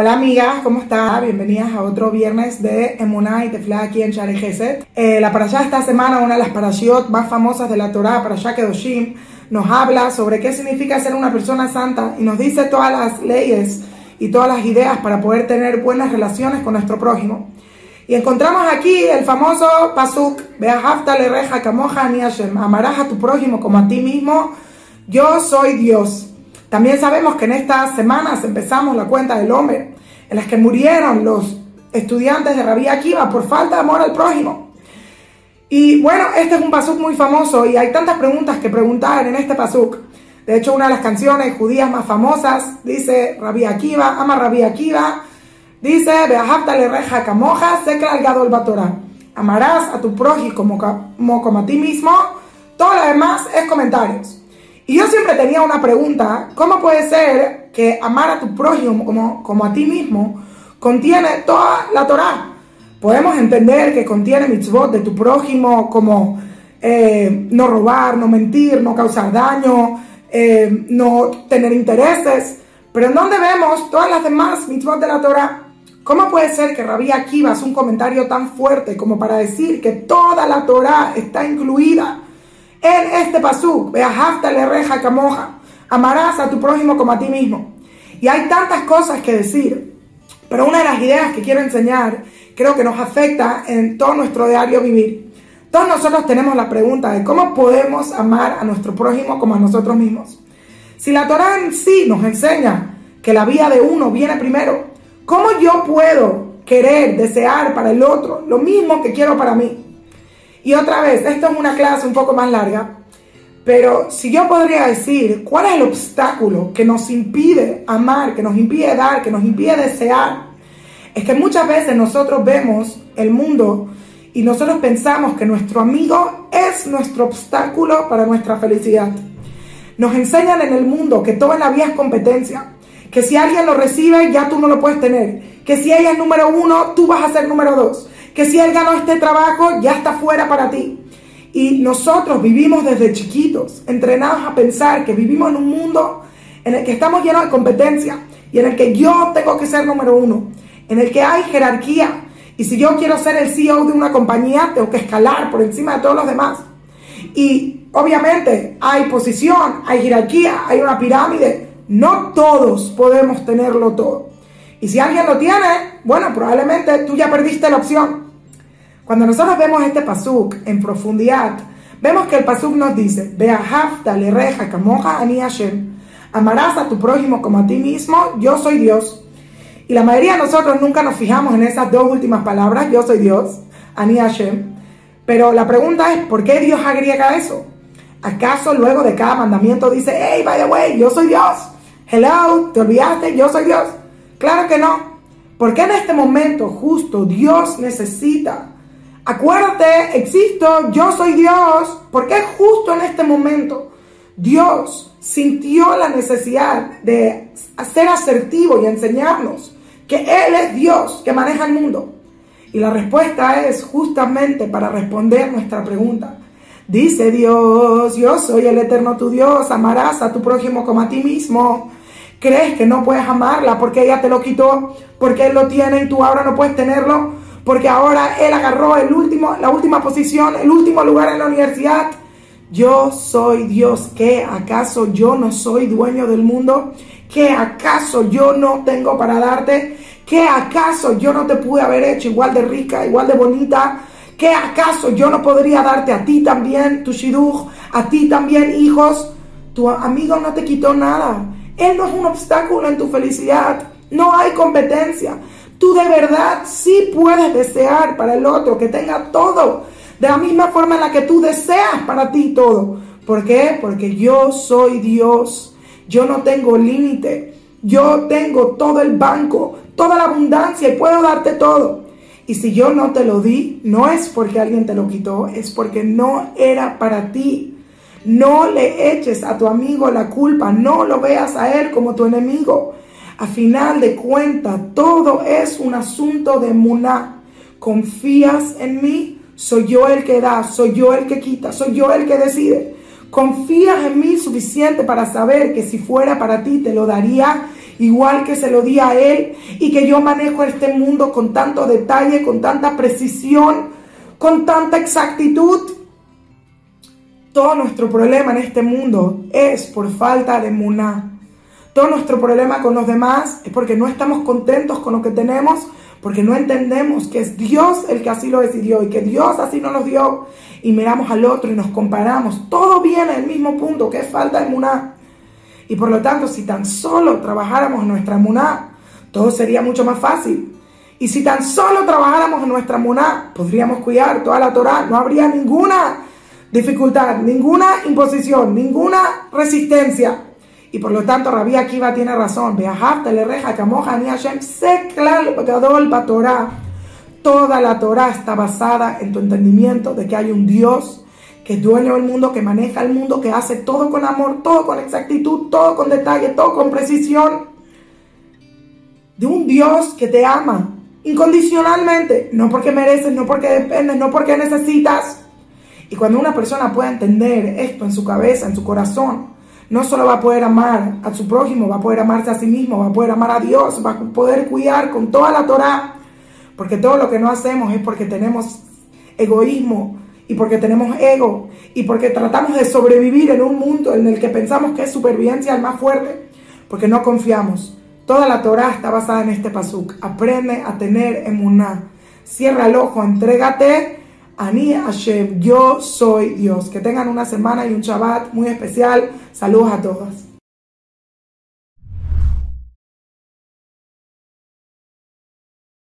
Hola amigas, ¿cómo están? Bienvenidas a otro viernes de Emuná y Tefla aquí en Share Geset. Eh, la parashá esta semana, una de las parashiot más famosas de la Torah, Parashá Kedoshim, nos habla sobre qué significa ser una persona santa y nos dice todas las leyes y todas las ideas para poder tener buenas relaciones con nuestro prójimo. Y encontramos aquí el famoso pasuk, Beahafta le reja kamoja ni Hashem, amarás a tu prójimo como a ti mismo, yo soy Dios. También sabemos que en estas semanas empezamos la cuenta del hombre, en las que murieron los estudiantes de Rabí Akiva por falta de amor al prójimo. Y bueno, este es un pasuk muy famoso y hay tantas preguntas que preguntar en este pasuk. De hecho, una de las canciones judías más famosas dice Rabí Akiva, ama Rabí Akiva, Dice, le reja camoja, seca al gado el Amarás a tu prójimo como, como, a ti mismo. Todo lo demás es comentarios. Y yo siempre tenía una pregunta, ¿cómo puede ser que amar a tu prójimo como, como a ti mismo contiene toda la Torah? Podemos entender que contiene mitzvot de tu prójimo como eh, no robar, no mentir, no causar daño, eh, no tener intereses. Pero ¿en dónde vemos todas las demás mitzvot de la Torah? ¿Cómo puede ser que Rabí Akiva hace un comentario tan fuerte como para decir que toda la Torah está incluida en este pasuk? Beahafta le reja camoja. Amarás a tu prójimo como a ti mismo. Y hay tantas cosas que decir, pero una de las ideas que quiero enseñar creo que nos afecta en todo nuestro diario vivir. Todos nosotros tenemos la pregunta de cómo podemos amar a nuestro prójimo como a nosotros mismos. Si la Torah en sí nos enseña que la vida de uno viene primero, ¿Cómo yo puedo querer, desear para el otro lo mismo que quiero para mí? Y otra vez, esto es una clase un poco más larga, pero si yo podría decir cuál es el obstáculo que nos impide amar, que nos impide dar, que nos impide desear, es que muchas veces nosotros vemos el mundo y nosotros pensamos que nuestro amigo es nuestro obstáculo para nuestra felicidad. Nos enseñan en el mundo que todo la vida es competencia, que si alguien lo recibe, ya tú no lo puedes tener. Que si ella es número uno, tú vas a ser número dos. Que si él ganó este trabajo, ya está fuera para ti. Y nosotros vivimos desde chiquitos, entrenados a pensar que vivimos en un mundo en el que estamos llenos de competencia y en el que yo tengo que ser número uno, en el que hay jerarquía. Y si yo quiero ser el CEO de una compañía, tengo que escalar por encima de todos los demás. Y obviamente hay posición, hay jerarquía, hay una pirámide no todos podemos tenerlo todo. Y si alguien lo tiene, bueno, probablemente tú ya perdiste la opción. Cuando nosotros vemos este pasuk en profundidad, vemos que el pasuk nos dice, le reja kamoja ani Hashem, amarás a tu prójimo como a ti mismo, yo soy Dios. Y la mayoría de nosotros nunca nos fijamos en esas dos últimas palabras, yo soy Dios, ani Hashem. Pero la pregunta es, ¿por qué Dios agrega eso? ¿Acaso luego de cada mandamiento dice, hey, by the way, yo soy Dios? Hello, ¿te olvidaste? Yo soy Dios. Claro que no. Porque en este momento justo Dios necesita. Acuérdate, existo, yo soy Dios. Porque justo en este momento Dios sintió la necesidad de ser asertivo y enseñarnos que Él es Dios que maneja el mundo. Y la respuesta es justamente para responder nuestra pregunta. Dice Dios, yo soy el eterno tu Dios, amarás a tu prójimo como a ti mismo crees que no puedes amarla porque ella te lo quitó, porque él lo tiene y tú ahora no puedes tenerlo, porque ahora él agarró el último, la última posición, el último lugar en la universidad. Yo soy Dios. ¿Qué acaso yo no soy dueño del mundo? ¿Qué acaso yo no tengo para darte? ¿Qué acaso yo no te pude haber hecho igual de rica, igual de bonita? ¿Qué acaso yo no podría darte a ti también, tu shidduch, a ti también, hijos? Tu amigo no te quitó nada. Él no es un obstáculo en tu felicidad. No hay competencia. Tú de verdad sí puedes desear para el otro que tenga todo. De la misma forma en la que tú deseas para ti todo. ¿Por qué? Porque yo soy Dios. Yo no tengo límite. Yo tengo todo el banco, toda la abundancia y puedo darte todo. Y si yo no te lo di, no es porque alguien te lo quitó, es porque no era para ti. No le eches a tu amigo la culpa, no lo veas a él como tu enemigo. A final de cuentas, todo es un asunto de muná. ¿Confías en mí? Soy yo el que da, soy yo el que quita, soy yo el que decide. ¿Confías en mí suficiente para saber que si fuera para ti te lo daría igual que se lo di a Él y que yo manejo este mundo con tanto detalle, con tanta precisión, con tanta exactitud. Todo nuestro problema en este mundo es por falta de muná. Todo nuestro problema con los demás es porque no estamos contentos con lo que tenemos, porque no entendemos que es Dios el que así lo decidió y que Dios así nos lo dio y miramos al otro y nos comparamos. Todo viene del mismo punto, que es falta de muná. Y por lo tanto, si tan solo trabajáramos en nuestra muná, todo sería mucho más fácil. Y si tan solo trabajáramos en nuestra muná, podríamos cuidar toda la Torah, no habría ninguna dificultad, ninguna imposición, ninguna resistencia. Y por lo tanto, Rabbi Akiva tiene razón. Toda la Torah está basada en tu entendimiento de que hay un Dios que es dueño del mundo, que maneja el mundo, que hace todo con amor, todo con exactitud, todo con detalle, todo con precisión. De un Dios que te ama incondicionalmente, no porque mereces, no porque dependes, no porque necesitas. Y cuando una persona puede entender esto en su cabeza, en su corazón, no solo va a poder amar a su prójimo, va a poder amarse a sí mismo, va a poder amar a Dios, va a poder cuidar con toda la Torah, porque todo lo que no hacemos es porque tenemos egoísmo, y porque tenemos ego y porque tratamos de sobrevivir en un mundo en el que pensamos que es supervivencia el más fuerte, porque no confiamos. Toda la Torah está basada en este pasuk. Aprende a tener emuná. Cierra el ojo, entrégate. Ani Hashem, yo soy Dios. Que tengan una semana y un Shabbat muy especial. Saludos a todos.